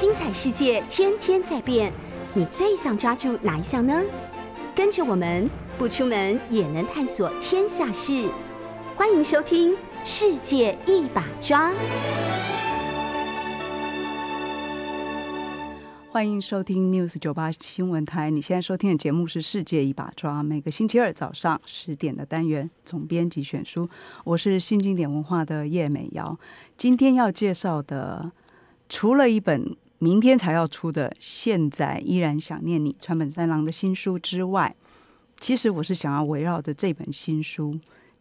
精彩世界天天在变，你最想抓住哪一项呢？跟着我们不出门也能探索天下事，欢迎收听《世界一把抓》。欢迎收听 News 九八新闻台。你现在收听的节目是《世界一把抓》，每个星期二早上十点的单元总编辑选书。我是新经典文化的叶美瑶。今天要介绍的，除了一本明天才要出的《现在依然想念你》川本三郎的新书之外，其实我是想要围绕着这本新书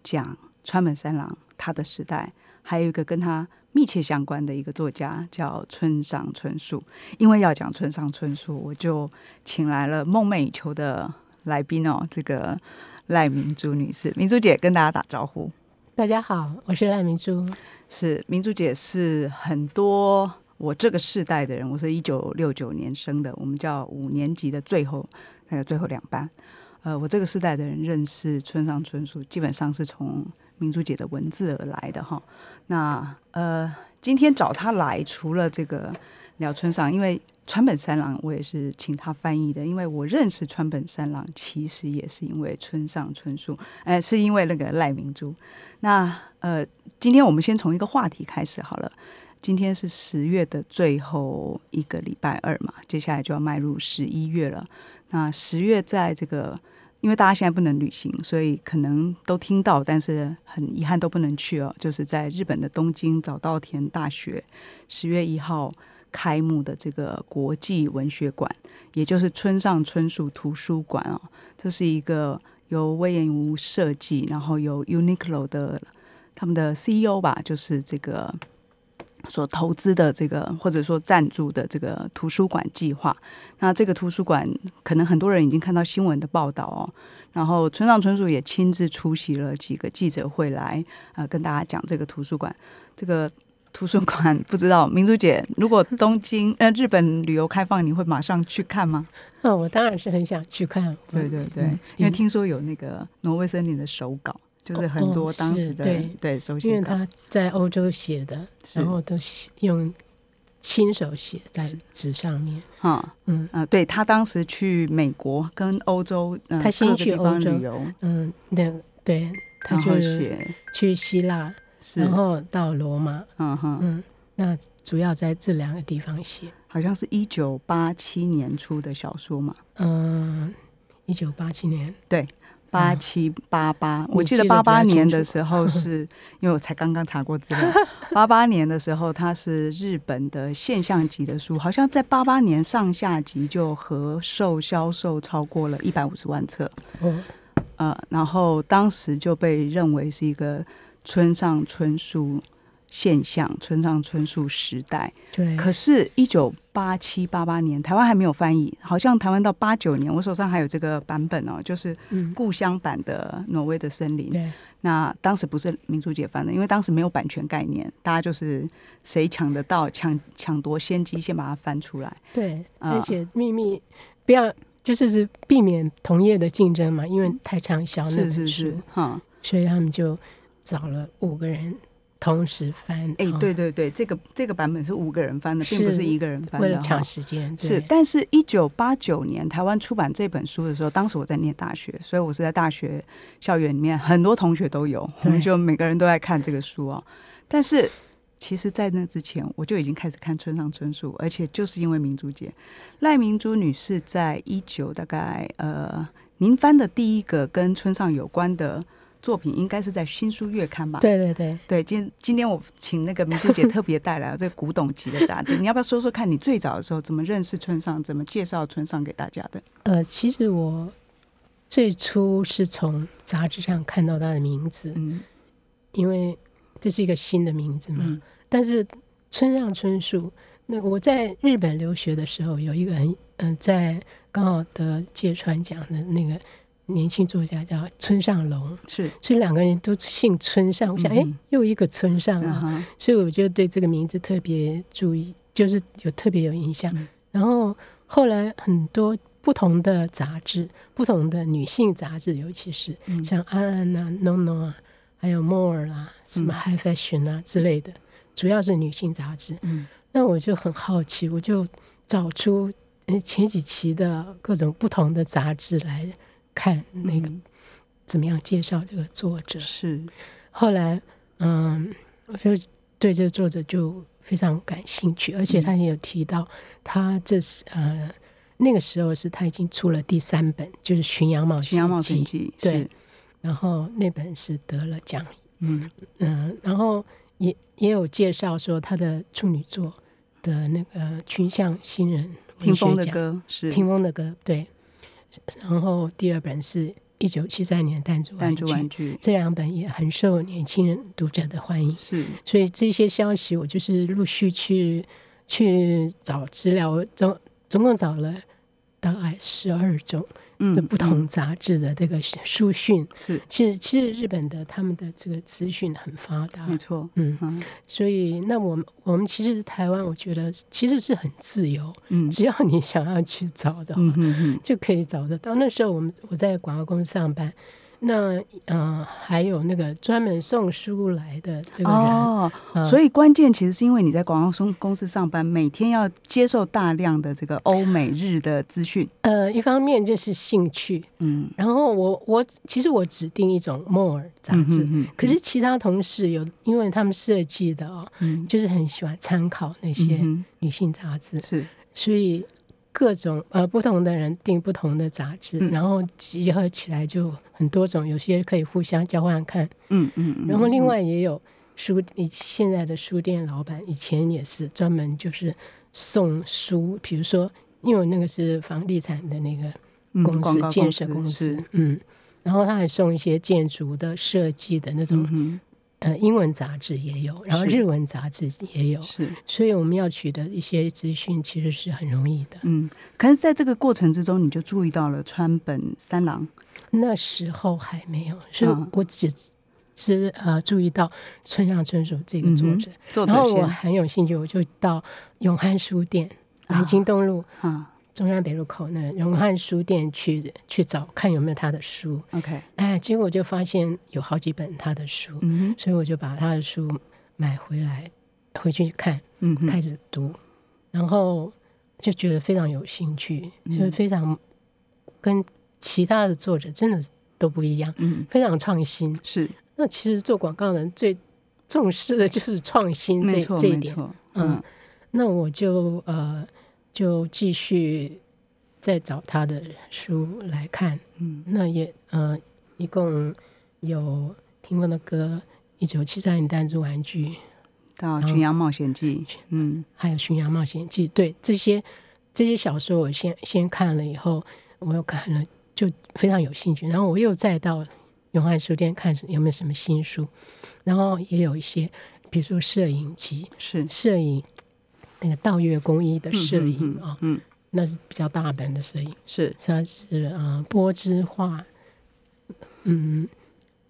讲川本三郎他的时代，还有一个跟他。密切相关的一个作家叫村上春树，因为要讲村上春树，我就请来了梦寐以求的来宾哦，这个赖明珠女士，明珠姐跟大家打招呼。大家好，我是赖明珠。是明珠姐是很多我这个世代的人，我是一九六九年生的，我们叫五年级的最后那个最后两班。呃，我这个世代的人认识村上春树，基本上是从。明珠姐的文字而来的哈，那呃，今天找他来，除了这个聊村上，因为川本三郎，我也是请他翻译的，因为我认识川本三郎，其实也是因为村上春树，哎，是因为那个赖明珠。那呃，今天我们先从一个话题开始好了。今天是十月的最后一个礼拜二嘛，接下来就要迈入十一月了。那十月在这个。因为大家现在不能旅行，所以可能都听到，但是很遗憾都不能去哦。就是在日本的东京早稻田大学十月一号开幕的这个国际文学馆，也就是村上春树图书馆哦。这是一个由威严无设计，然后由 Uniqlo 的他们的 CEO 吧，就是这个。所投资的这个或者说赞助的这个图书馆计划，那这个图书馆可能很多人已经看到新闻的报道哦。然后村上春树也亲自出席了几个记者会来呃跟大家讲这个图书馆。这个图书馆不知道明珠姐，如果东京呃日本旅游开放，你会马上去看吗？嗯，我当然是很想去看。对对对，因为听说有那个挪威森林的手稿。就是很多当时的对对，因为他在欧洲写的，然后都用亲手写在纸上面。哈，嗯啊，对他当时去美国跟欧洲，他先去欧洲旅游，嗯，那对，他就写去希腊，然后到罗马，嗯哼，嗯，那主要在这两个地方写。好像是一九八七年出的小说嘛，嗯，一九八七年，对。八七八八，我记得八八年的时候是，因为我才刚刚查过资料。八八年的时候，它是日本的现象级的书，好像在八八年上下级就合售销售超过了一百五十万册。嗯，呃，然后当时就被认为是一个村上春树。现象，村上春树时代。对。可是，一九八七八八年，台湾还没有翻译，好像台湾到八九年，我手上还有这个版本哦，就是故乡版的《挪威的森林》。对。那当时不是民主解翻的，因为当时没有版权概念，大家就是谁抢得到，抢抢夺先机，先把它翻出来。对。而且秘密不要，就是是避免同业的竞争嘛，因为太畅销是是是，哈，所以他们就找了五个人。同时翻，哎，对对对，这个这个版本是五个人翻的，并不是一个人翻的。为了抢时间，是。但是，一九八九年台湾出版这本书的时候，当时我在念大学，所以我是在大学校园里面，很多同学都有，我们就每个人都在看这个书哦。但是，其实，在那之前，我就已经开始看村上春树，而且就是因为明珠姐赖明珠女士，在一九大概呃，您翻的第一个跟村上有关的。作品应该是在新书月刊吧？对对对对，今今天我请那个明珠姐特别带来了这个古董级的杂志，你要不要说说看你最早的时候怎么认识村上，怎么介绍村上给大家的？呃，其实我最初是从杂志上看到他的名字，嗯，因为这是一个新的名字嘛。但是村上春树，那个我在日本留学的时候，有一个很嗯，在刚好得芥川奖的那个。年轻作家叫村上龙，是，所以两个人都姓村上。我想，哎，又一个村上啊，所以我就对这个名字特别注意，就是有特别有印象。然后后来很多不同的杂志，不同的女性杂志，尤其是像安安啊、NONO 啊，还有 More 啦、什么 High Fashion 啊之类的，主要是女性杂志。嗯，那我就很好奇，我就找出前几期的各种不同的杂志来看，那个怎么样介绍这个作者。是，后来嗯，我就对这个作者就非常感兴趣，而且他也有提到，他这是呃那个时候是他已经出了第三本，就是《巡洋冒险记》，对，然后那本是得了奖。嗯。嗯，然后也也有介绍说他的处女作的那个群像新人听风的歌是。听风的歌对，然后第二本是一九七三年弹珠弹珠玩具，这两本也很受年轻人读者的欢迎，是，所以这些消息我就是陆续去去找资料，总总共找了大概十二种。这不同杂志的这个书讯。是，其实其实日本的他们的这个资讯很发达，没错，嗯，所以那我们我们其实台湾，我觉得其实是很自由，嗯，只要你想要去找的话，就可以找得到。那时候我们我在广告公司上班。那嗯，还有那个专门送书来的这个人哦，所以关键其实是因为你在广告公公司上班，每天要接受大量的这个欧美日的资讯。呃，一方面就是兴趣，嗯，然后我我其实我指定一种 more 杂志，可是其他同事有，因为他们设计的哦，就是很喜欢参考那些女性杂志，是，所以。各种呃不同的人订不同的杂志，然后集合起来就很多种，有些可以互相交换看。嗯嗯。然后另外也有书，你现在的书店老板以前也是专门就是送书，比如说因为那个是房地产的那个公司建设公司，嗯，然后他还送一些建筑的设计的那种。呃，英文杂志也有，然后日文杂志也有，是，所以我们要取得一些资讯，其实是很容易的。嗯，可是在这个过程之中，你就注意到了川本三郎，那时候还没有，所以我只只呃注意到村上春树这个作者，然后我很有兴趣，我就到永汉书店南京东路啊。中山北路口那永汉书店去去找看有没有他的书，OK，哎，结果就发现有好几本他的书，嗯所以我就把他的书买回来回去看，嗯开始读，然后就觉得非常有兴趣，就是非常跟其他的作者真的都不一样，嗯，非常创新，是。那其实做广告人最重视的就是创新这这一点，嗯，那我就呃。就继续再找他的书来看，嗯，那也呃，一共有听过的歌，一九七三年弹珠玩具到《巡洋冒险记》，嗯，还有《巡洋冒险记》，对这些这些小说，我先先看了以后，我又看了，就非常有兴趣。然后我又再到永汉书店看有没有什么新书，然后也有一些，比如说摄影集，是。摄影。那个道月工艺的摄影啊，嗯，那是比较大本的摄影，是。它是啊波之画，嗯，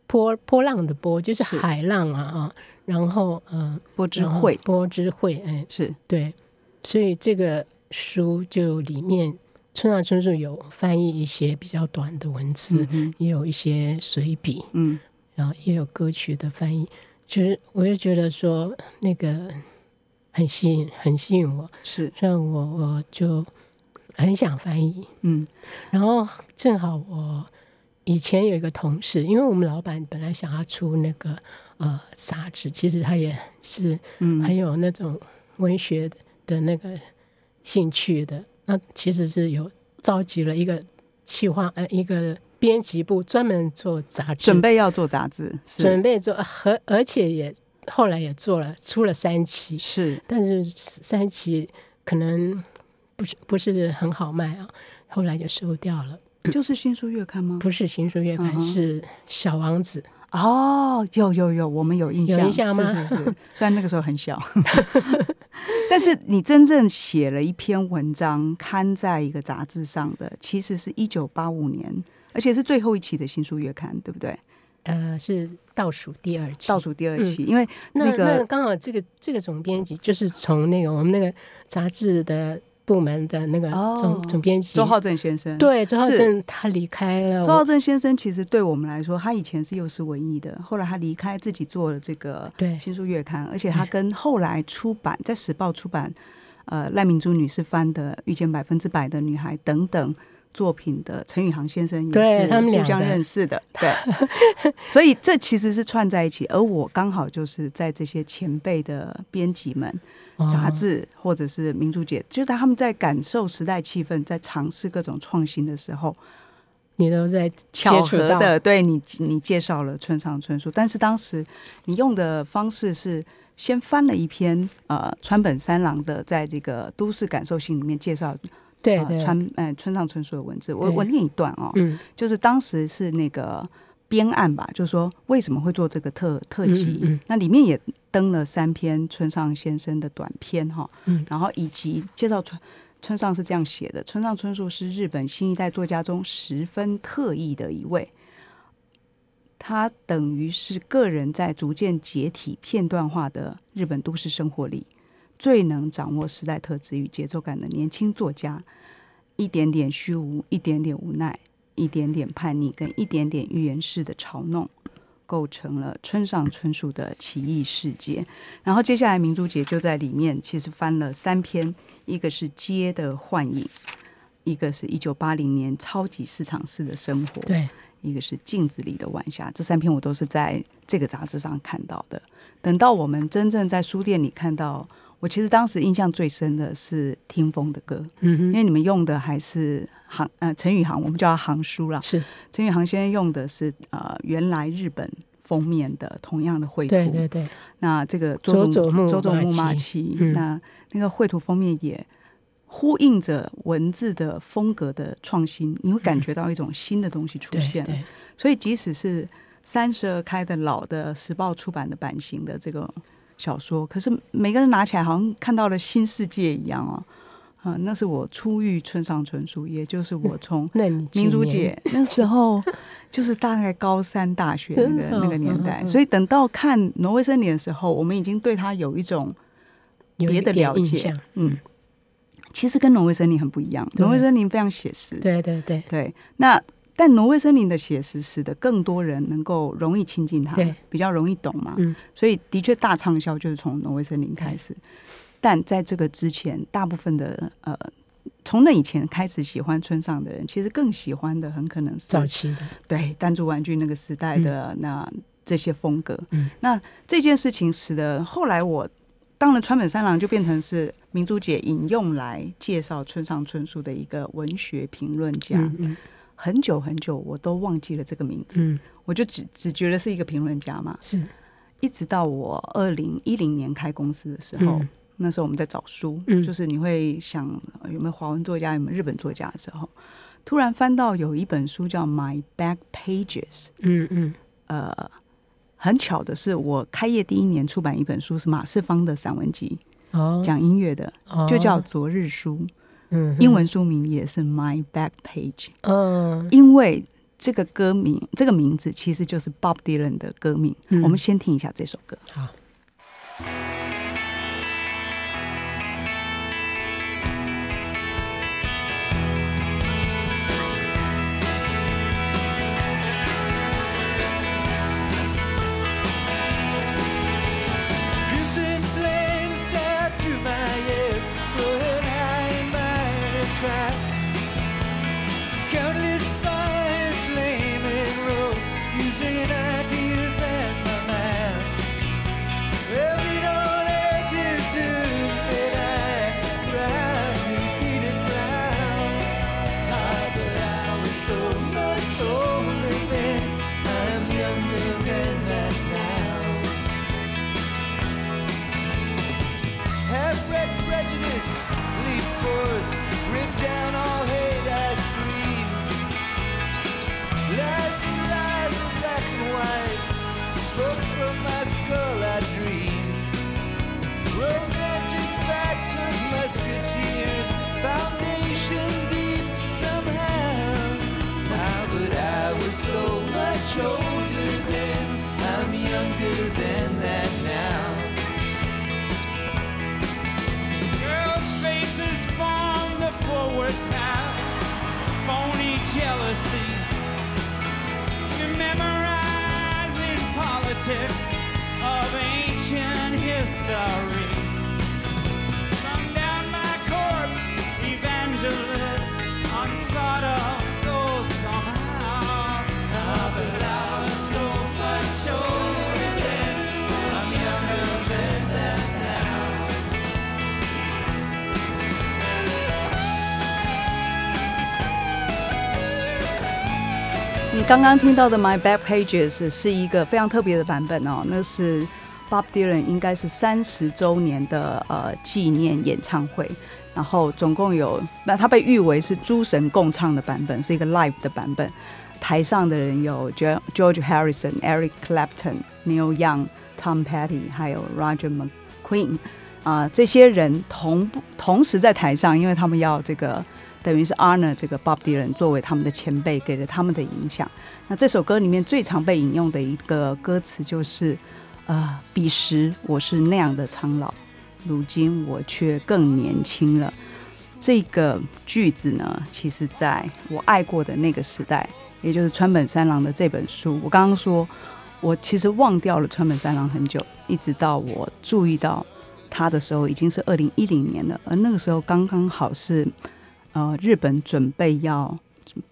波波浪的波就是海浪啊啊，然后嗯波之绘波之绘，哎，是。对，所以这个书就里面村上春树有翻译一些比较短的文字，也有一些随笔，嗯，然后也有歌曲的翻译，就是我就觉得说那个。很吸引，很吸引我，是。让我我就很想翻译，嗯，然后正好我以前有一个同事，因为我们老板本来想要出那个呃杂志，其实他也是很有那种文学的那个兴趣的，那其实是有召集了一个企划呃一个编辑部专门做杂志，准备要做杂志，准备做和而且也。后来也做了，出了三期，是，但是三期可能不是不是很好卖啊，后来就收掉了。就是新书月刊吗？不是新书月刊，是小王子。哦，有有有，我们有印象，有印象吗？是是是，虽然那个时候很小，但是你真正写了一篇文章刊在一个杂志上的，其实是一九八五年，而且是最后一期的新书月刊，对不对？呃，是倒数第二期，倒数第二期，因为那个刚好这个这个总编辑就是从那个我们那个杂志的部门的那个总总编辑周浩正先生。对，周浩正他离开了。周浩正先生其实对我们来说，他以前是幼师文艺的，后来他离开自己做了这个新书月刊，而且他跟后来出版在时报出版，呃，赖明珠女士翻的《遇见百分之百的女孩》等等。作品的陈宇航先生也是互相认识的，对，所以这其实是串在一起。而我刚好就是在这些前辈的编辑们、杂志或者是民族节，就是他们在感受时代气氛，在尝试各种创新的时候，你都在巧合的对你，你介绍了村上春树，但是当时你用的方式是先翻了一篇呃川本三郎的在这个都市感受性里面介绍。对对，川哎村上春树的文字，我我念一段哦，嗯，就是当时是那个编案吧，就是说为什么会做这个特特辑，那里面也登了三篇村上先生的短篇哈，嗯，然后以及介绍村村上是这样写的，村上春树是日本新一代作家中十分特异的一位，他等于是个人在逐渐解体片段化的日本都市生活里。最能掌握时代特质与节奏感的年轻作家，一点点虚无，一点点无奈，一点点叛逆，跟一点点预言式的嘲弄，构成了村上春树的奇异世界。然后接下来明珠姐就在里面，其实翻了三篇，一个是《街的幻影》，一个是一九八零年超级市场式的生活，对，一个是镜子里的晚霞。这三篇我都是在这个杂志上看到的。等到我们真正在书店里看到。我其实当时印象最深的是听风的歌，嗯因为你们用的还是行呃陈宇航，我们叫他航叔了。是陈宇航先生用的是呃原来日本封面的同样的绘图，对对对。那这个周佐木周佐木马奇，那那个绘图封面也呼应着文字的风格的创新，你会感觉到一种新的东西出现。所以即使是三十二开的老的时报出版的版型的这个。小说，可是每个人拿起来好像看到了新世界一样哦。啊，那是我初遇村上春树，也就是我 从民族姐那时候，就是大概高三大学那个 那个年代，所以等到看《挪威森林》的时候，我们已经对他有一种别的了解。嗯，其实跟《挪威森林》很不一样，《挪威森林》非常写实。对对对对，那。但挪威森林的写实使得更多人能够容易亲近它，比较容易懂嘛。所以的确大畅销就是从挪威森林开始。但在这个之前，大部分的呃，从那以前开始喜欢村上的人，其实更喜欢的很可能是早期的对弹珠玩具那个时代的那这些风格。那这件事情使得后来我当了川本三郎，就变成是明珠姐引用来介绍村上春树的一个文学评论家。很久很久，我都忘记了这个名字。嗯，我就只只觉得是一个评论家嘛。是，一直到我二零一零年开公司的时候，那时候我们在找书，就是你会想有没有华文作家，有没有日本作家的时候，突然翻到有一本书叫《My Back Pages》。嗯嗯。呃，很巧的是，我开业第一年出版一本书是马世芳的散文集，哦，讲音乐的，就叫《昨日书》。嗯，英文书名也是 My Back Page。嗯，因为这个歌名，这个名字其实就是 Bob Dylan 的歌名。我们先听一下这首歌。好。Of ancient history. 刚刚听到的《My Back Pages》是一个非常特别的版本哦，那是 Bob Dylan 应该是三十周年的呃纪念演唱会，然后总共有那他被誉为是诸神共唱的版本，是一个 live 的版本。台上的人有 George Harrison、Eric Clapton、Neil Young、Tom Petty，还有 Roger McQueen 啊、这些人同步同时在台上，因为他们要这个等于是 honor 这个 Bob Dylan 作为他们的前辈，给了他们的影响。那这首歌里面最常被引用的一个歌词就是，呃，彼时我是那样的苍老，如今我却更年轻了。这个句子呢，其实在我爱过的那个时代，也就是川本三郎的这本书，我刚刚说，我其实忘掉了川本三郎很久，一直到我注意到他的时候，已经是二零一零年了，而那个时候刚刚好是，呃，日本准备要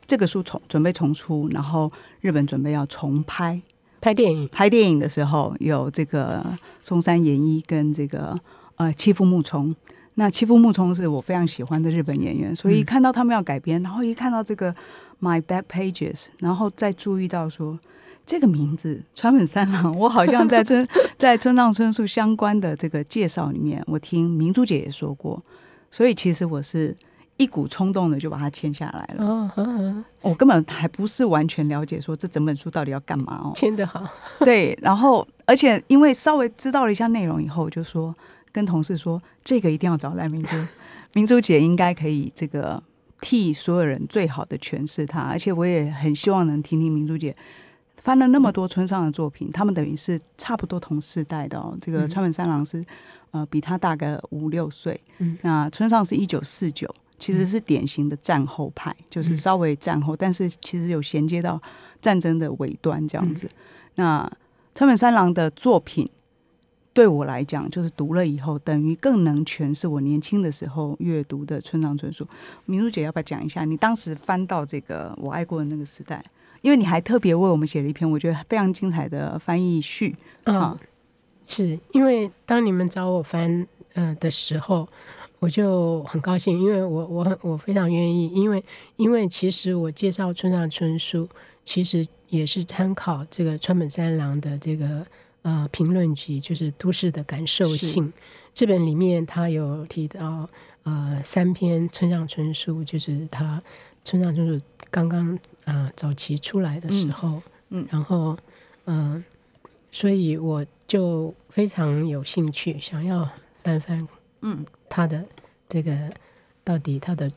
这个书重准备重出，然后日本准备要重拍。拍电影，拍电影的时候，有这个松山研一跟这个呃欺负木虫。那欺负木聪是我非常喜欢的日本演员，所以一看到他们要改编，然后一看到这个 My Back Pages，然后再注意到说这个名字川本三郎，我好像在村 在村上春树相关的这个介绍里面，我听明珠姐也说过，所以其实我是一股冲动的就把它签下来了。哦，我根本还不是完全了解说这整本书到底要干嘛哦。签的好，对，然后而且因为稍微知道了一下内容以后，我就说跟同事说，这个一定要找赖明珠，明珠姐应该可以这个替所有人最好的诠释它，而且我也很希望能听听明珠姐。翻了那么多村上的作品，他们等于是差不多同世代的哦。这个嗯川本三郎是呃比他大个五六岁，嗯那村上是一九四九，其实是典型的战后派，就是稍微战后，但是其实有衔接到战争的尾端这样子。那川本三郎的作品对我来讲，就是读了以后，等于更能诠释我年轻的时候阅读的村上春树。明珠姐要不要讲一下，你当时翻到这个我爱过的那个时代？因为你还特别为我们写了一篇我觉得非常精彩的翻译序嗯啊，，是因为当你们找我翻呃的时候，我就很高兴，因为我我很我非常愿意，因为因为其实我介绍村上春树，其实也是参考这个川本三郎的这个呃评论集，就是《都市的感受性》这本里面，他有提到呃三篇村上春树，就是他村上春树刚刚呃早期出来的时候，嗯。然后嗯、呃所以我就非常有兴趣，想要翻翻嗯。他的这个到底他的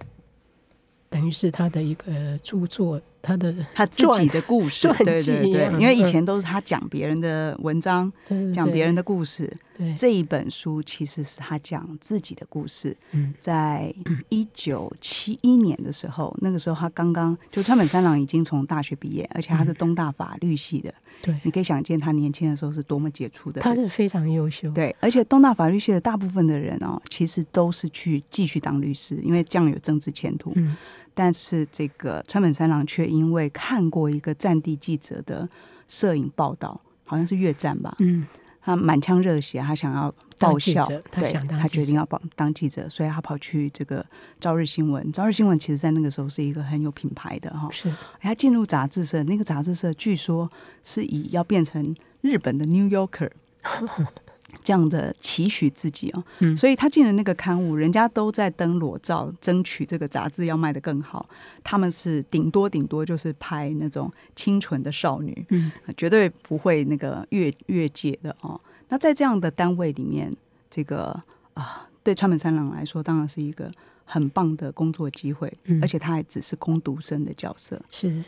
等于是他的一个著作，他的他自己的故事，对对对，因为以嗯前都是他讲别人的文章，讲别人的故事，对这一本书其实是他讲自己的故事。嗯在一九七一年的时候，那个时候他刚刚就川本三郎已经从大学毕业，而且他是东大法律系的。对，你可以想见他年轻的时候是多么杰出的。他是非常优秀，对，而且东大法律系的大部分的人哦，其实都是去继续当律师，因为这样有政治前途。嗯但是这个川本三郎却因为看过一个战地记者的摄影报道，好像是越战吧，嗯他满腔热血，他想要报效对想当他决定要报当记者，所以他跑去这个朝日新闻。朝日新闻其实在那个时候是一个很有品牌的哈，是他进入杂志社，那个杂志社据说是以要变成日本的 New Yorker 这样的期许自己哦，嗯所以他进了那个刊物，人家都在登裸照，争取这个杂志要卖得更好。他们是顶多顶多就是拍那种清纯的少女，嗯绝对不会那个越越界的哦。那在这样的单位里面，这个啊，对川本三郎来说，当然是一个很棒的工作机会，嗯而且他还只是攻读生的角色。是，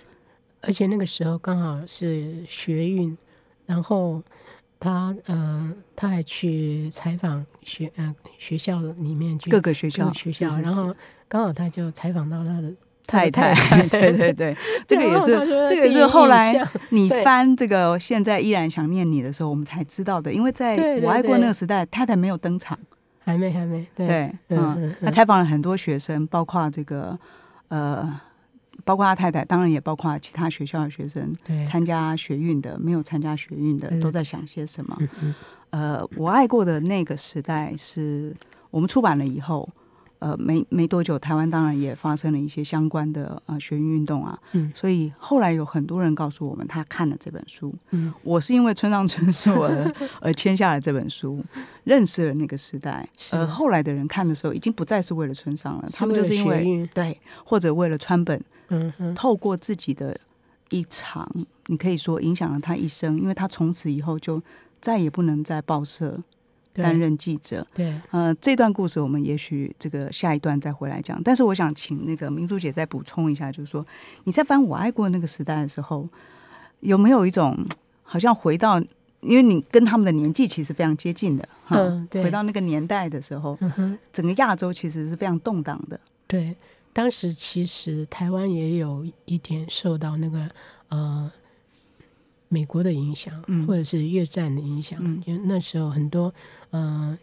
而且那个时候刚好是学运，然后他呃他还去采访学呃学校里面去各个学校学校，然后刚好他就采访到他的太太。太，对对对，这个也是这个也是后来你翻这个现在依然想念你的时候，我们才知道的，因为在我爱过那个时代，太太没有登场。还没还没，对。嗯，他采访了很多学生，包括这个呃，包括他太太，当然也包括其他学校的学生，参加学运的，没有参加学运的，嗯。都在想些什么。呃，我爱过的那个时代是我们出版了以后，呃，没没多久，台湾当然也发生了一些相关的呃学运运动啊，嗯所以后来有很多人告诉我们，他看了这本书。嗯我是因为村上春树而而签下了这本书，认识了那个时代。是而后来的人看的时候，已经不再是为了村上了，他们就是因为对，或者为了川本，嗯嗯透过自己的一场，你可以说影响了他一生，因为他从此以后就再也不能在报社对担任记者。对，呃，这段故事我们也许这个下一段再回来讲。但是我想请那个明珠姐再补充一下，就是说你在翻《我爱过那个时代》的时候，有没有一种好像回到，因为你跟他们的年纪其实非常接近的，哈嗯对回到那个年代的时候，整个亚洲其实是非常动荡的。对，当时其实台湾也有一点受到那个呃美国的影响，嗯。或者是越战的影响，嗯。因为那时候很多呃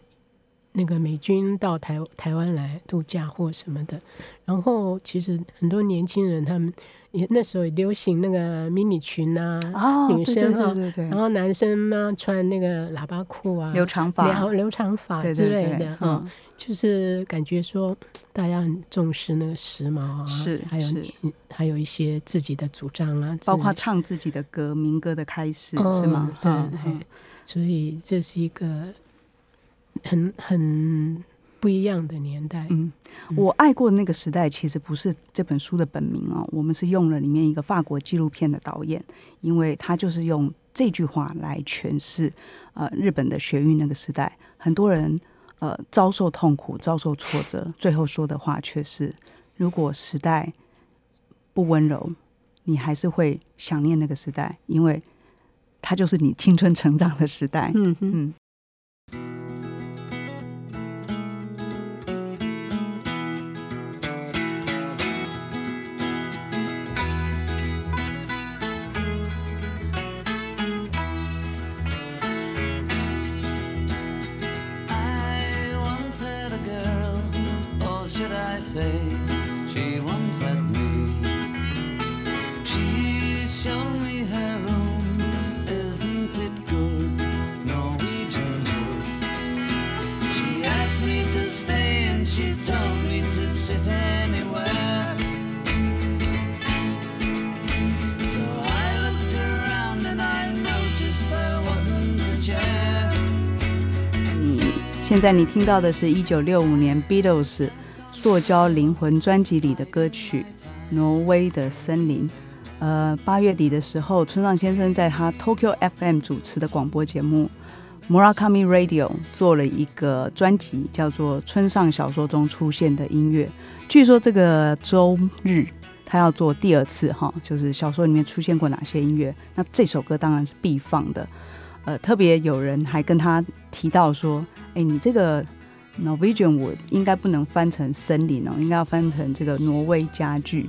那个美军到台台湾来度假或什么的，然后其实很多年轻人他们也那时候也流行那个迷你裙啊，哦女生哈对对对对，然后男生呢穿那个喇叭裤啊，留长发留留长发之类的哈。嗯就是感觉说大家很重视那个时髦啊，是还有你还有一些自己的主张啊，包括唱自己的歌，民歌的开始、嗯是吗？对嗯对，所以这是一个很很不一样的年代。嗯，我爱过的那个时代，其实不是这本书的本名哦，我们是用了里面一个法国纪录片的导演，因为他就是用这句话来诠释呃日本的学运那个时代，很多人呃遭受痛苦、遭受挫折，最后说的话却是：如果时代不温柔，你还是会想念那个时代，因为它就是你青春成长的时代。嗯。现在你听到的是一九六五年 Beatles《塑胶灵魂》专辑里的歌曲《挪威的森林》。呃，八月底的时候，村上先生在他 Tokyo FM 主持的广播节目 Murakami Radio 做了一个专辑，叫做《村上小说中出现的音乐》。据说这个周日他要做第二次哈，就是小说里面出现过哪些音乐。那这首歌当然是必放的。呃，特别有人还跟他提到说，哎，你这个 Norwegian wood 应该不能翻成森林哦，应该要翻成这个挪威家具。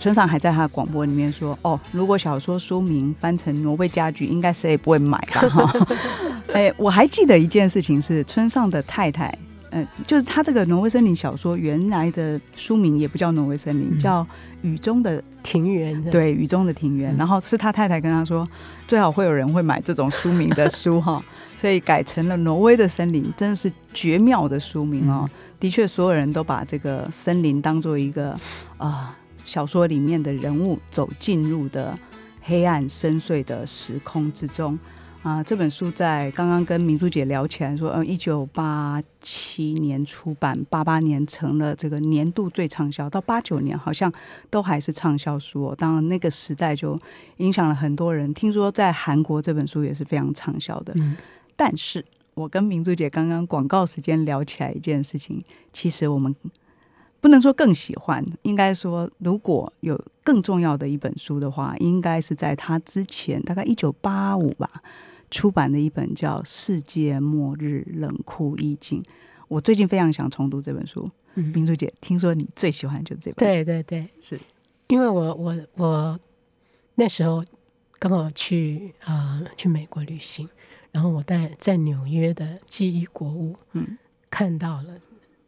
村上还在他的广播里面说，哦，如果小说书名翻成挪威家具，应该谁也不会买吧？哈，哎，我还记得一件事情是村上的太太，呃，就是他这个挪威森林小说原来的书名也不叫挪威森林，嗯叫雨中的庭园，对，雨中的庭园。嗯然后是他太太跟他说，最好会有人会买这种书名的书哈，所以改成了《挪威的森林》，真的是绝妙的书名哦。的确，所有人都把这个森林当做一个啊、小说里面的人物走进入的黑暗深邃的时空之中。啊，这本书在刚刚跟明珠姐聊起来说，呃，一九八七年出版，八八年成了这个年度最畅销，到八九年好像都还是畅销书哦。当然，那个时代就影响了很多人。听说在韩国这本书也是非常畅销的。嗯但是我跟明珠姐刚刚广告时间聊起来一件事情，其实我们不能说更喜欢，应该说如果有更重要的一本书的话，应该是在他之前，大概一九八五吧出版的一本叫《世界末日冷酷意境》。我最近非常想重读这本书。嗯。明珠姐，听说你最喜欢就是这本，，对对对，是。因为我我我那时候刚好去啊、呃去美国旅行，然后我在在纽约的记忆国物，嗯，看到了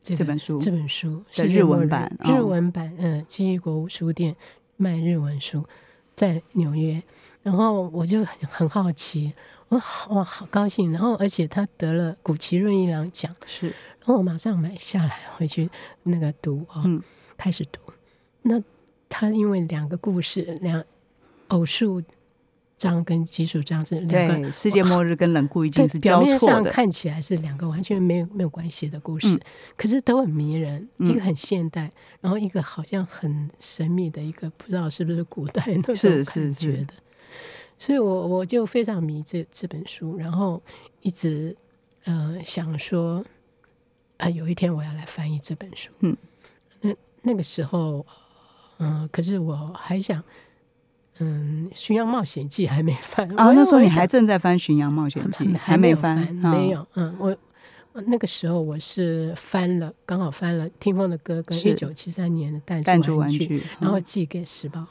这个这本书。这本书的世界末日日文版日哦文版，嗯，记忆国物书店卖日文书，在纽约，然后我就很很好奇，我好哇好高兴，然后而且他得了古奇润一郎奖，是，然后我马上买下来回去那个读哦，嗯开始读。那他因为两个故事，两偶数章跟奇数章是两个，世界末日跟冷酷一对境是表面交错的，上看起来是两个完全没有没有关系的故事，嗯可是都很迷人。嗯一个很现代，然后一个好像很神秘的一个，不知道是不是古代那种是感是是觉的。所以我我就非常迷这这本书，然后一直呃想说，啊、有一天我要来翻译这本书。嗯，那那个时候，嗯、可是我还想，嗯，《巡洋冒险记》还没翻啊，我那时候你还正在翻《巡洋冒险记》，还没有翻，啊没有。嗯，我我那个时候我是翻了，刚好翻了《听风的歌》跟是一九七三年的弹弹珠玩具，嗯然后寄给时报。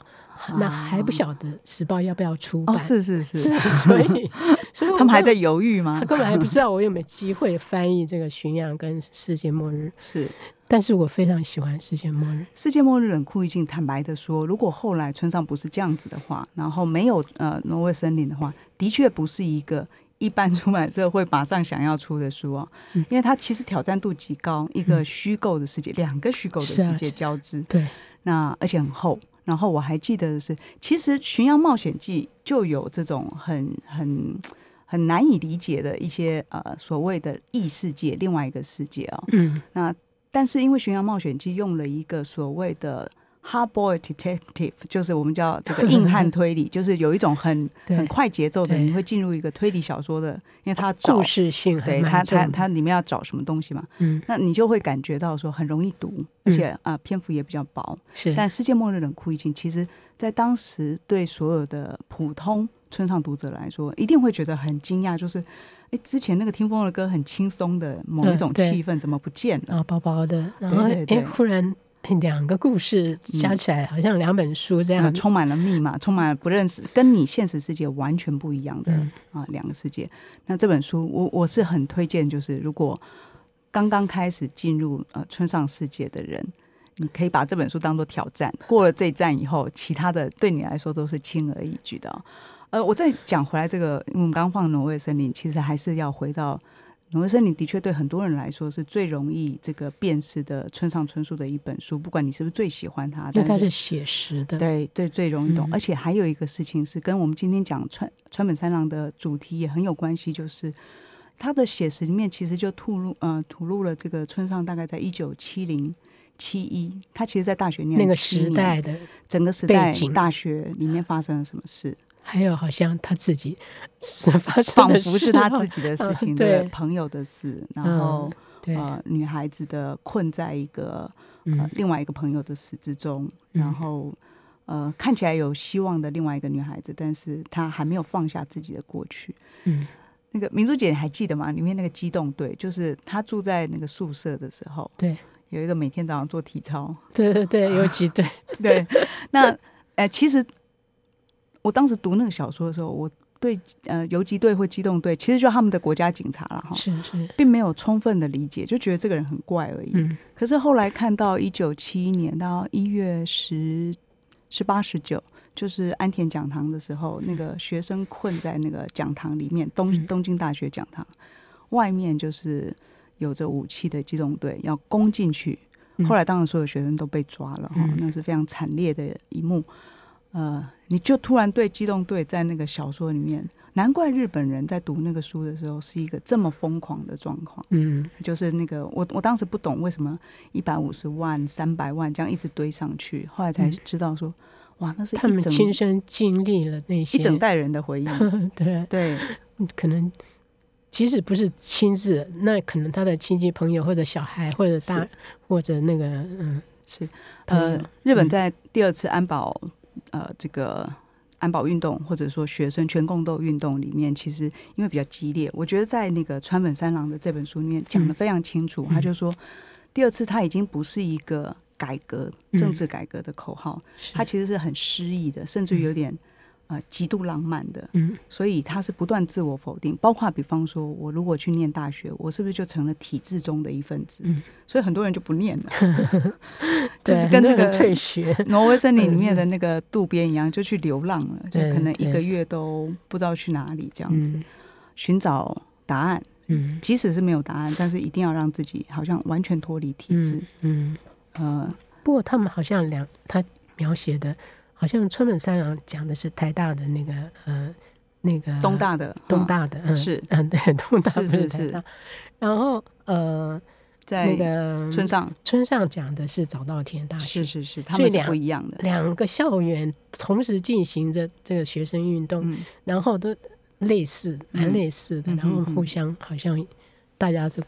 那还不晓得时报要不要出版，哦，是是是，是，所以 所以他们还在根犹豫吗他？根本还不知道我有没有 机会翻译这个《巡洋》跟《世界末日》，是但是我非常喜欢《世界末日》。世界末日冷酷一境。坦白的说，如果后来村上不是这样子的话，然后没有呃挪威森林的话，的确不是一个一般出版社会马上想要出的书哦，嗯因为它其实挑战度极高，一个虚构的世界，两个虚构的世界交织，对，那而且很厚。然后我还记得的是，其实《巡洋冒险记》就有这种很很很难以理解的一些呃所谓的异世界，另外一个世界哦。嗯，那但是因为《巡洋冒险记》用了一个所谓的 hard boy detective，就是我们叫这个 硬汉推理，就是有一种很很快节奏的，你会进入一个推理小说的，因为它找故事性对他蛮重的。他他里面要找什么东西嘛，嗯。那你就会感觉到说很容易读，而且啊、篇幅也比较薄。是，但《世界末日冷酷一境》其实在当时对所有的普通村上读者来说，一定会觉得很惊讶，就是哎，之前那个听风的歌很轻松的某一种气氛怎么不见了？然后薄薄的，然后哎忽然 两个故事加起来好像两本书这呃样，充满了密码，充满了不认识，跟你现实世界完全不一样的嗯啊两个世界。那这本书，我我是很推荐，就是如果刚刚开始进入呃村上世界的人，你可以把这本书当做挑战，过了这一站以后，其他的对你来说都是轻而易举的哦、呃，我再讲回来这个，我们刚刚放挪威森林，其实还是要回到。挪威森林的确对很多人来说是最容易这个辨识的村上春树的一本书，不管你是不是最喜欢它，因为它是写实的，对对，最容易懂。嗯而且还有一个事情是跟我们今天讲川川本三郎的主题也很有关系，就是他的写实里面其实就吐露呃吐露了这个村上大概在一九七零七一，他其实在大学念那个时代的，整个时代大学里面发生了什么事，还有好像他自己 是发生仿佛是他自己的？事嗯情，对。对朋友的事，然后、对，呃女孩子的困在一个呃嗯，另外一个朋友的死之中，然嗯。后呃看起来有希望的另外一个女孩子，但是她还没有放下自己的过去。嗯，那个明珠姐你还记得吗？里面那个机动队，就是她住在那个宿舍的时候，对，有一个每天早上做体操，对对对，有几对，对，那呃其实我当时读那个小说的时候，我对呃游击队或机动队，其实就他们的国家警察了哈，是是，并没有充分的理解，就觉得这个人很怪而已。嗯可是后来看到一九七一年到一月十十八十九，就是安田讲堂的时候，那个学生困在那个讲堂里面，东嗯东京大学讲堂外面就是有着武器的机动队要攻进去。嗯后来当然所有学生都被抓了哈，嗯那是非常惨烈的一幕。呃，你就突然对机动队在那个小说里面，难怪日本人在读那个书的时候是一个这么疯狂的状况。嗯。就是那个我我当时不懂为什么一百五十万、三百万这样一直堆上去，后来才嗯。知道说，哇，那是他们亲身经历了那些一整代人的回忆。对，对，可能即使不是亲自，那可能他的亲戚朋友或者小孩或者大是。或者那个嗯是。呃，日本嗯。在第二次安保呃这个安保运动，或者说学生全共斗运动里面，其实因为比较激烈，我觉得在那个川本三郎的这本书里面讲的非常清楚，他就说第二次他已经不是一个改革政治改革的口号，是。它其实是很失意的，甚至于有点呃极度浪漫的。嗯所以他是不断自我否定，包括比方说，我如果去念大学，我是不是就成了体制中的一份子？嗯所以很多人就不念了，就是跟那个退学，挪威森林里面的那个渡边一样，就去流浪了，就可能一对个月都不知道去哪里，这样子、嗯寻找答案。嗯即使是没有答案，但是一定要让自己好像完全脱离体制嗯。嗯，呃，不过他们好像两他描写的，好像村本三郎讲的是台大的那个呃那个东大的东嗯大的嗯是。嗯对 东大不是是是。台大，然后呃在那个村上，村上讲的是早稻田大学。是，是是，他们两不一样的。两个校园同时进行着这个学生运动，嗯，然后都类似，蛮嗯类似的，嗯然后互相好像大家是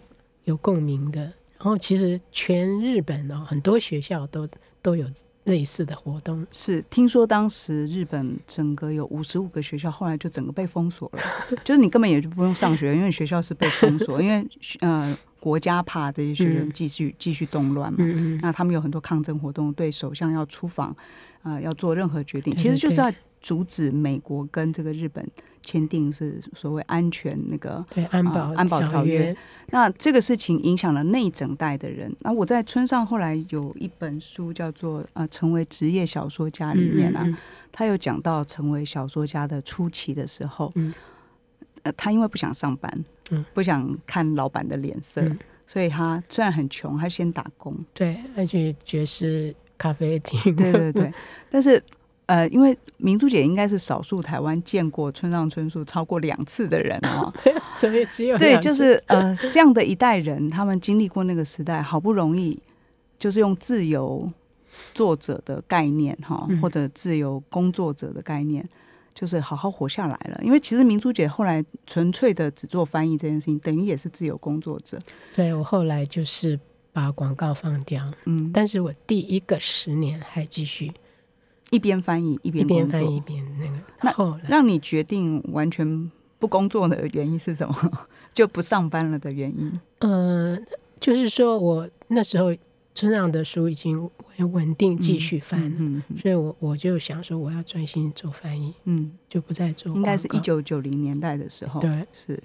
有共鸣的。然后其实全日本哦，很多学校都都有类似的活动。是听说当时日本整个有五十五个学校，后来就整个被封锁了，就是你根本也就不用上学，因为学校是被封锁，因为呃国家怕这些学生嗯继续继续动乱嘛。那他们有很多抗争活动，对首相要出访，啊，要做任何决定，其实就是要阻止美国跟这个日本签订是所谓安全那个对安保、啊安保条约，那这个事情影响了那一整代的人。那我在村上后来有一本书叫做《呃成为职业小说家》里面啊，嗯嗯他有讲到成为小说家的初期的时候，嗯。呃，他因为不想上班，嗯。不想看老板的脸色，嗯。所以他虽然很穷，他先打工，对，而且爵士咖啡厅，对对对，但是。呃，因为明珠姐应该是少数台湾见过村上春树超过两次的人哦，所以只有对，就是呃，这样的一代人，他们经历过那个时代，好不容易就是用自由作者的概念哈，嗯或者自由工作者的概念，就是好好活下来了。因为其实明珠姐后来纯粹的只做翻译这件事情，等于也是自由工作者。对我后来就是把广告放掉，嗯，但是我第一个十年还继续一边翻译一一边工作。边翻译一边那个，那后来。让你决定完全不工作的原因是什么？就不上班了的原因？呃，就是说我那时候村上的书已经稳稳定继续翻了，嗯嗯所以我我就想说我要专心做翻译，嗯，就不再做应该是一九九零年代的时候。对。是，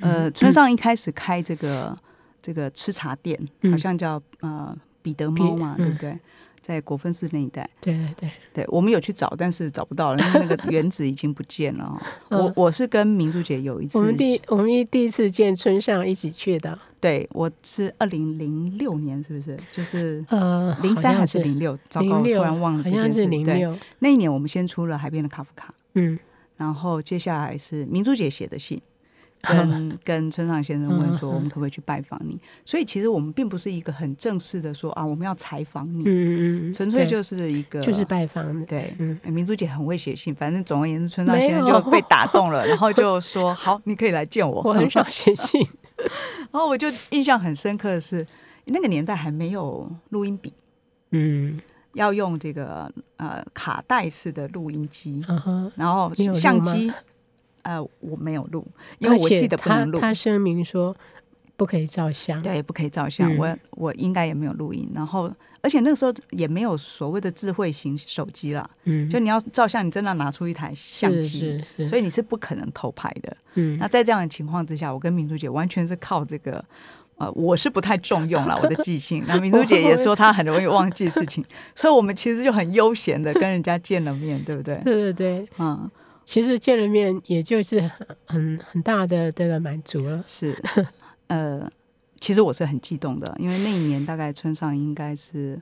呃，村上一开始开这个这个吃茶店，嗯。好像叫呃彼得猫嘛，彼对不对？在国分寺那一带，对对对，对我们有去找，但是找不到了，因为那个 原址已经不见了哦。嗯我我是跟明珠姐有一次，我们第我们一第一次见村上一起去的，对我是二零零六年，是不是？就是呃，零三还是零六？糟糕，我，突然忘了这件事。是零对，六，那一年我们先出了《海边的卡夫卡》，嗯，然后接下来是明珠姐写的信，跟跟村上先生问说，我们可不可以去拜访你？所以其实我们并不是一个很正式的说啊，我们要采访你，纯粹就是一个就是拜访的，对。嗯，明珠姐很会写信，反正总而言之，村上先生就被打动了，然后就说：“好，你可以来见我。”我很少 写信，然后我就印象很深刻的是，那个年代还没有录音笔，嗯，要用这个呃卡带式的录音机。然后相机，呃，我没有录，因为我记得不能录。他声明说不可以照相，对，不可以照相。嗯我我应该也没有录音，然后而且那个时候也没有所谓的智慧型手机啦，嗯，就你要照相，你真的要拿出一台相机，所以你是不可能偷拍的。嗯那在这样的情况之下，我跟明珠姐完全是靠这个。呃，我是不太重用了我的记性，那明珠姐也说她很容易忘记事情，所以我们其实就很悠闲的跟人家见了面，对不对？对对对，嗯，其实见了面也就是很很很大的这个满足了，是，呃，其实我是很激动的，因为那一年大概村上应该是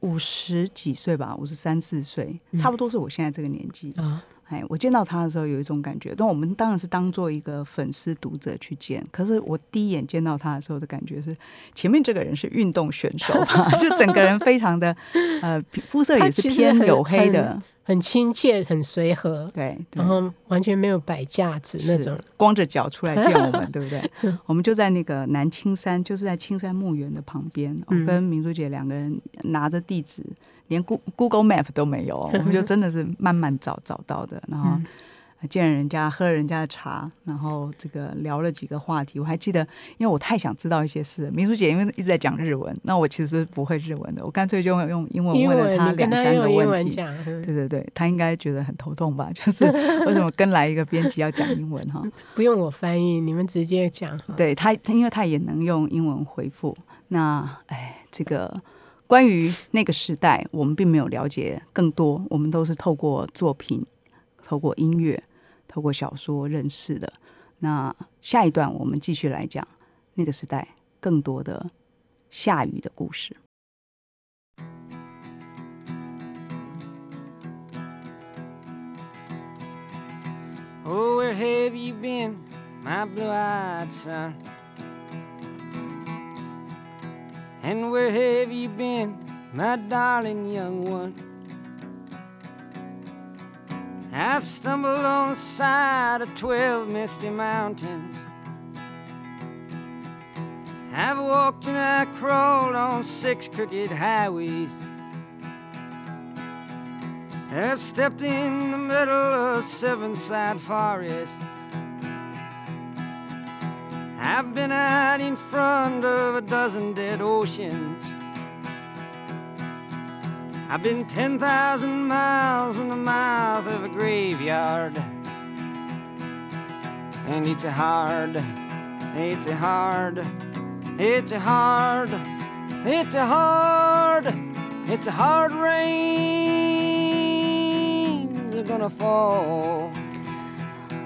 五十几岁吧，五十三四岁，嗯差不多是我现在这个年纪。啊，哎，我见到他的时候有一种感觉，但我们当然是当做一个粉丝读者去见。可是我第一眼见到他的时候的感觉是，前面这个人是运动选手吧，就整个人非常的呃，皮肤色也是偏黝黑的，很亲切，很随和，对，对然后完全没有摆架子那是种。光着脚出来见我们，对不对？我们就在那个南青山，就是在青山墓园的旁边。我嗯跟明珠姐两个人拿着地址，连 Goo- Google Map 都没有，我们就真的是慢慢找找到的。然后嗯见了人家，喝了人家的茶，然后这个聊了几个话题。我还记得，因为我太想知道一些事，明珠姐因为一直在讲日文，那我其实不会日文的，我干脆就用英文英问了文，你跟他两三个问题。对对对，他应该觉得很头痛吧？就是 为什么跟来一个编辑要讲英文哈？不用我翻译，你们直接讲。对他，他因为他也能用英文回复。那哎，这个关于那个时代，我们并没有了解更多，我们都是透过作品、透过音乐、透过小说认识的。那下一段我们继续来讲那个时代更多的下雨的故事。Oh, where have you been, my blue eyed son? And where have you been, my darling young one? I've stumbled on the side of twelve misty mountains. I've walked and I crawled on six crooked highways. I've stepped in the middle of seven side forests. I've been out in front of a dozen dead oceans. I've been 10,000 miles in the mouth of a graveyard. And it's a hard, it's a hard, it's a hard, it's a hard, it's a hard rain. They're gonna fall.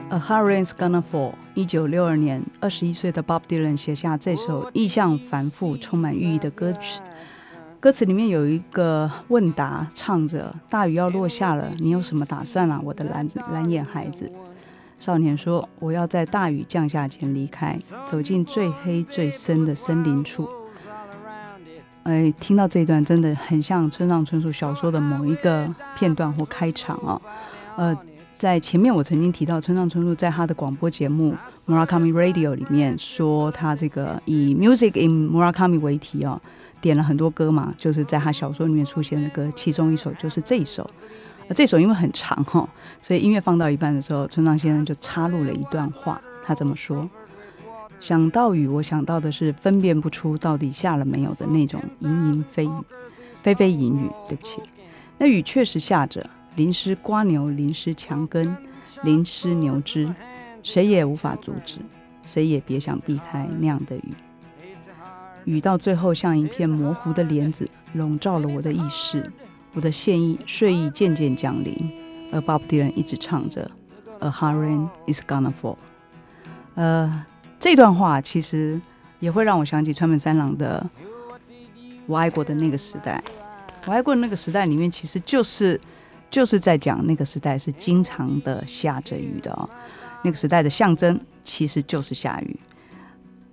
A Hurricane's Gonna Fall。一九六二年，二十一岁的 Bob Dylan 写下这首意象繁复、充满寓意的歌曲。 歌词里面有一个问答，唱着：“大雨要落下了，你有什么打算啊，我的蓝蓝眼孩子？”少年说：“我要在大雨降下前离开，走进最黑最深的森林处。”哎，听到这一段真的很像村上春树小说的某一个片段或开场啊。呃，在前面我曾经提到，村上春树在他的广播节目 Murakami Radio 里面说，他这个以 Music in Murakami 为题哦，点了很多歌嘛，就是在他小说里面出现的歌，其中一首就是这一首。呃这首因为很长哈、所以音乐放到一半的时候，村上先生就插入了一段话，他这么说：“想到雨，我想到的是分辨不出到底下了没有的那种盈盈飞雨，霏霏银雨。对不起，那雨确实下着，淋湿瓜牛，淋湿墙根，淋湿牛枝，谁也无法阻止，谁也别想避开那样的雨。雨到最后像一片模糊的帘子，笼罩了我的意识，我的现意睡意渐渐降临，而 Bob Dylan 一直唱着 "A hurricane is gonna fall"。呃，这段话其实也会让我想起川本三郎的《我爱过的那个时代》。我爱过的那个时代里面，其实就是就是在讲那个时代是经常的下着雨的哦。那个时代的象征其实就是下雨。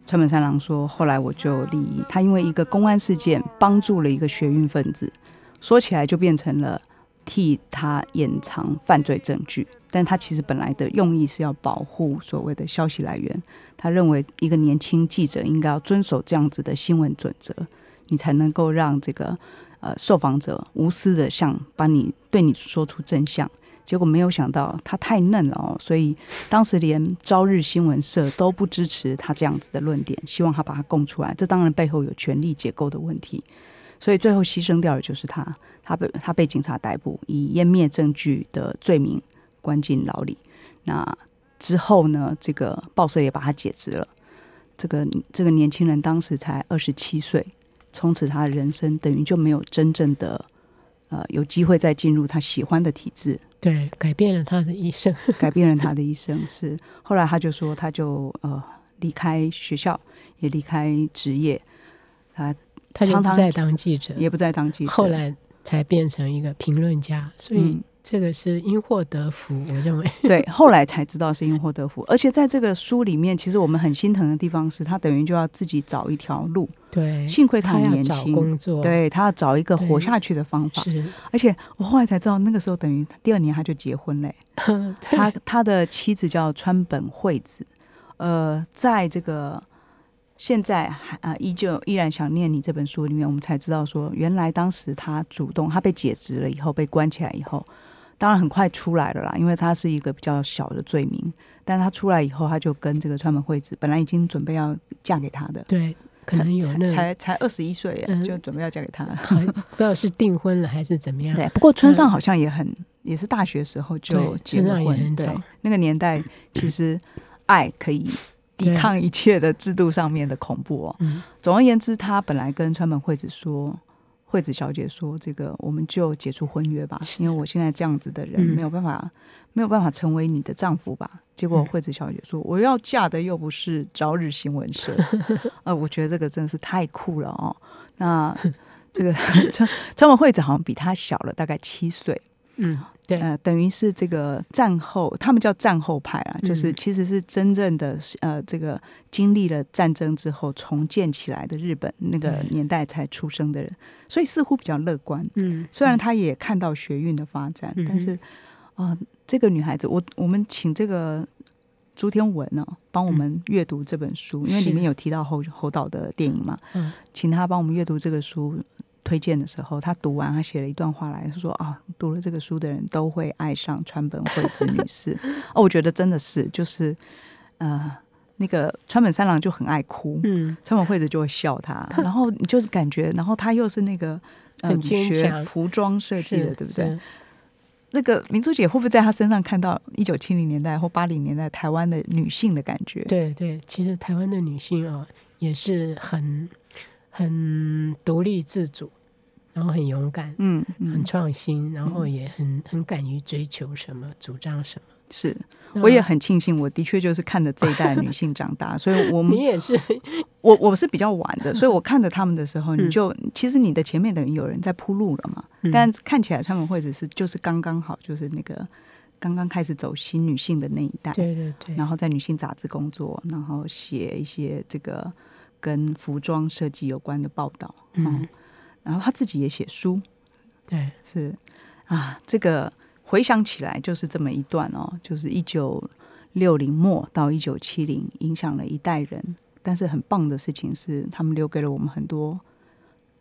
川本三郎说：“后来我就利益他，因为一个公安事件帮助了一个学运分子，说起来就变成了替他掩藏犯罪证据，但他其实本来的用意是要保护所谓的消息来源。他认为一个年轻记者应该要遵守这样子的新闻准则，你才能够让这个呃受访者无私的向把你对你说出真相。”结果没有想到他太嫩了哦，所以当时连朝日新闻社都不支持他这样子的论点，希望他把他供出来。这当然背后有权力结构的问题，所以最后牺牲掉的就是他。他被他被警察逮捕，以湮灭证据的罪名关进牢里。那之后呢，这个报社也把他解职了。这个这个年轻人当时才二十七岁，从此他的人生等于就没有真正的呃有机会再进入他喜欢的体制。对，改变了他的一生。改变了他的一生。是后来他就说，他就呃离开学校，也离开职业，他他就常常不再当记者，也不再当记者。后来才变成一个评论家。所以嗯这个是因祸得福，我认为。对，后来才知道是因祸得福，而且在这个书里面，其实我们很心疼的地方是，他等于就要自己找一条路。对，幸亏他很年轻，工作，，对他要找一个活下去的方法。是，而且我后来才知道，那个时候等于第二年他就结婚嘞。他他的妻子叫川本惠子，呃，在这个现在还啊依旧依然想念你这本书里面，我们才知道说，原来当时他主动，他被解职了以后，被关起来以后，当然很快出来了啦，因为他是一个比较小的罪名。但他出来以后，他就跟这个川本惠子本来已经准备要嫁给他的，对，可能有那才才才二十一岁就准备要嫁给他。不知道是订婚了还是怎么样。对，不过村上好像也很，也是大学时候就对结了婚。对那个年代其实爱可以抵抗一切的制度上面的恐怖哦。嗯，总而言之，他本来跟川本惠子说，惠子小姐说，这个我们就解除婚约吧，因为我现在这样子的人嗯。没有办法，没有办法成为你的丈夫吧。结果嗯。惠子小姐说，我要嫁的又不是朝日新闻社，呃，我觉得这个真的是太酷了哦。那这个 川川本惠子好像比她小了大概七岁，嗯，对，呃，等于是这个战后，他们叫战后派啊，就是嗯。其实是真正的呃，这个经历了战争之后重建起来的日本那个年代才出生的人，所以似乎比较乐观。嗯，虽然他也看到学运的发展，嗯但是啊、呃这个女孩子，我我们请这个朱天文呢、帮我们阅读这本书，因为里面有提到侯侯导的电影嘛，嗯。请他帮我们阅读这个书。推荐的时候，他读完，他写了一段话来，他说啊，读了这个书的人都会爱上川本惠子女士。哦，我觉得真的是，就是呃，那个川本三郎就很爱哭，嗯，川本惠子就会笑他，然后你就是感觉，然后他又是那个呃很坚学服装设计的，对不对？那个明珠姐会不会在她身上看到一九七零年代或八零年代台湾的女性的感觉？对对，其实台湾的女性啊、也是很很独立自主，然后很勇敢，嗯很嗯，创新，然后也很很敢于追求什么，主张什么。是，我也很庆幸，我的确就是看着这一代女性长大，所以我们你也是，我我是比较晚的，所以我看着他们的时候，你嗯。就其实你的前面等于有人在铺路了嘛，嗯。但看起来他们会只是就是刚刚好，就是那个刚刚开始走新女性的那一代，对对对，然后在女性杂志工作，然后写一些这个跟服装设计有关的报道，嗯嗯，然后他自己也写书，对，是啊，这个回想起来就是这么一段哦，就是一九六零末到一九七零，影响了一代人。但是很棒的事情是，他们留给了我们很多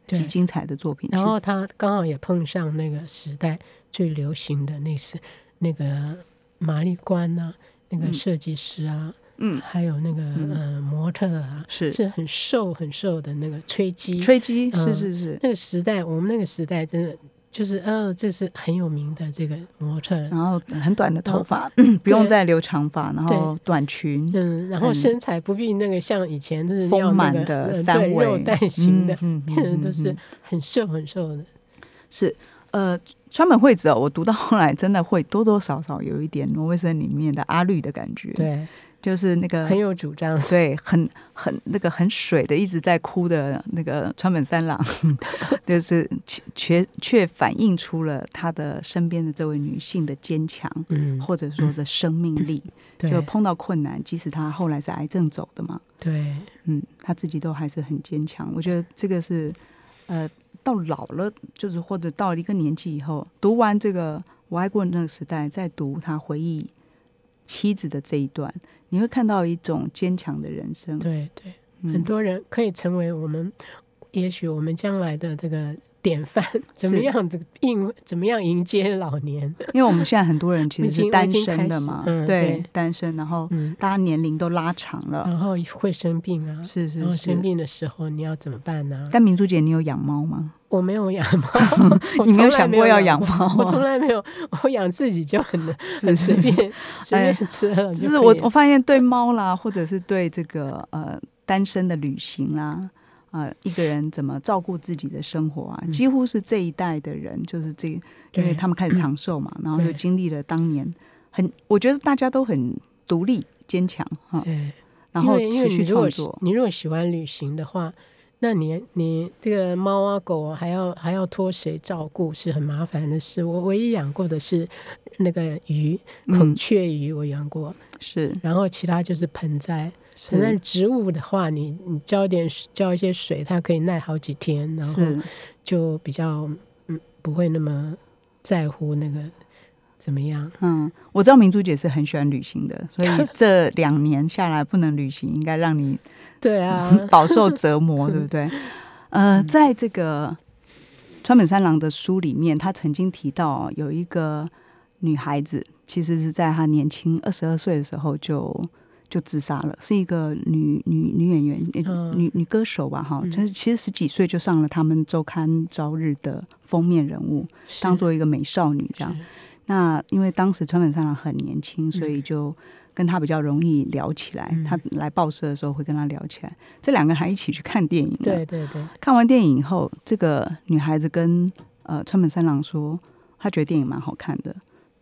对极精彩的作品。然后他刚好也碰上那个时代最流行的那是那个玛丽冠呐、那个嗯设计师啊，嗯，还有那个、呃模特啊，是。是很瘦很瘦的那个吹鸡。吹机嗯。是是是，那个时代，我们那个时代真的就是，呃，这是很有名的这个模特，然后很短的头发，嗯不用再留长发，然后短裙，嗯，然后身材不必那个像以前就是要丰满的呃三围蛋型的，嗯嗯嗯变成 都是嗯很瘦很瘦的。是呃，川本惠子哦，我读到后来真的会多多少少有一点挪威森里面的阿绿的感觉，，对，就是那个很有主张。对，很很那个很水的，一直在哭的那个川本三郎，就是却却却反映出了他的身边的这位女性的坚强，嗯，或者说的生命力。就碰到困难，即使他后来是癌症走的嘛，对，嗯，他自己都还是很坚强。我觉得这个是呃，到老了，就是或者到了一个年纪以后，读完这个我爱过的那个时代，再读他回忆妻子的这一段，你会看到一种坚强的人生。对对，嗯很多人可以成为我们，也许我们将来的这个典范，怎么是样子应怎么样迎接老年？因为我们现在很多人其实 是单身的嘛，嗯对对，单身，然后嗯，大家年龄都拉长了，然后会生病啊，是是是然后生。病的时候你要怎么办呢？但明珠姐，你有养猫吗？我没有养猫，我你没有想过要养养猫我从啊？来没有，我养自己就很很随便，随哎便吃了就是我我发现对猫啦，或者是对这个呃单身的旅行啦，呃一个人怎么照顾自己的生活啊，嗯几乎是这一代的人，就是这，因为他们开始长寿嘛，然后又对经历了当年很，我觉得大家都很独立坚强哈，对。然后持续创作，你如果喜欢旅行的话，那你你这个猫啊狗啊，还要还要托谁照顾，是很麻烦的事。我唯一养过的是那个鱼，孔雀鱼，我养过。是，然后其他就是盆栽。盆栽植物的话，你你浇点浇一些水，它可以耐好几天，然后就比较嗯不会那么在乎那个怎么样。嗯，我知道明珠姐是很喜欢旅行的，所以 这两年下来不能旅行，应该让你。对啊，饱受折磨，对不对？呃，在这个川本三郎的书里面，他曾经提到有一个女孩子，其实是在她年轻二十二岁的时候就就自杀了，是一个女女女演员、女女歌手吧？哈，就是其实十几岁就上了他们周刊朝日的封面人物，当做一个美少女这样。那因为当时川本三郎很年轻，所以就。跟他比较容易聊起来，他来报社的时候会跟他聊起来。这两个人还一起去看电影。对对对。看完电影以后，这个女孩子跟呃川本三郎说，她觉得电影蛮好看的。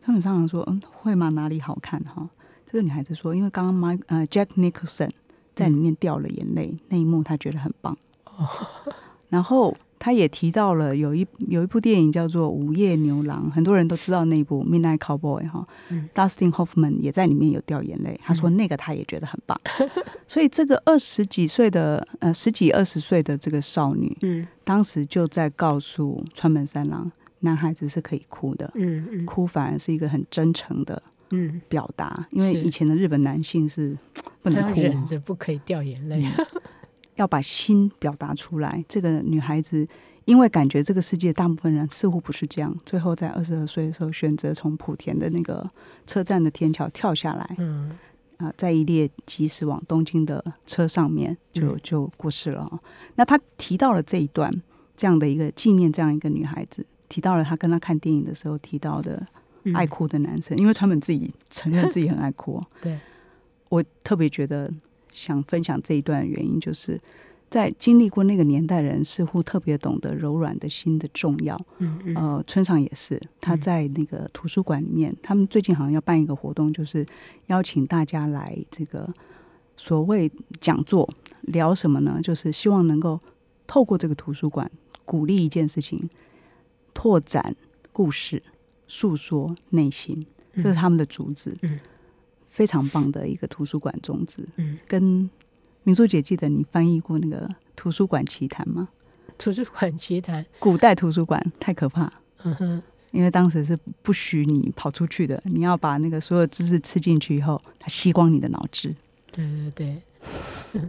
川本三郎说：“嗯，会吗？哪里好看？哈。”这个女孩子说：“因为刚刚 My 呃 Jack Nicholson 在里面掉了眼泪，那一幕她觉得很棒。”然后。她也提到了有一有一部电影叫做《午夜牛郎》，很多人都知道那部《Midnight Cowboy》哈，Dustin Hoffman 也在里面有掉眼泪。他说那个他也觉得很棒。所以这个二十几岁的呃十几二十岁的这个少女，嗯，当时就在告诉川本三郎，男孩子是可以哭的，嗯嗯，哭反而是一个很真诚的嗯表达，因为以前的日本男性是 不能哭，忍着不可以掉眼泪。要把心表达出来。这个女孩子因为感觉这个世界大部分人似乎不是这样，最后在二十二岁的时候选择从莆田的那个车站的天桥跳下来。嗯，啊，在一列即驶往东京的车上面就就过世了。那他提到了这一段，这样的一个纪念这样一个女孩子，提到了他跟他看电影的时候提到的爱哭的男生，因为他们自己承认自己很爱哭。对我特别觉得。想分享这一段的原因，就是在经历过那个年代，人似乎特别懂得柔软的心的重要。嗯嗯。呃，村上也是，他在那个图书馆里面，他们最近好像要办一个活动，就是邀请大家来这个所谓讲座，聊什么呢？就是希望能够透过这个图书馆，鼓励一件事情，拓展故事，诉说内心，这是他们的主旨。嗯。非常棒的一个图书馆宗旨。嗯，跟明珠姐记得你翻译过那个《图书馆奇谈》吗？图书馆奇谈，古代图书馆太可怕。嗯哼，因为当时是不许你跑出去的，你要把那个所有知识吃进去以后，它吸光你的脑汁。对对对。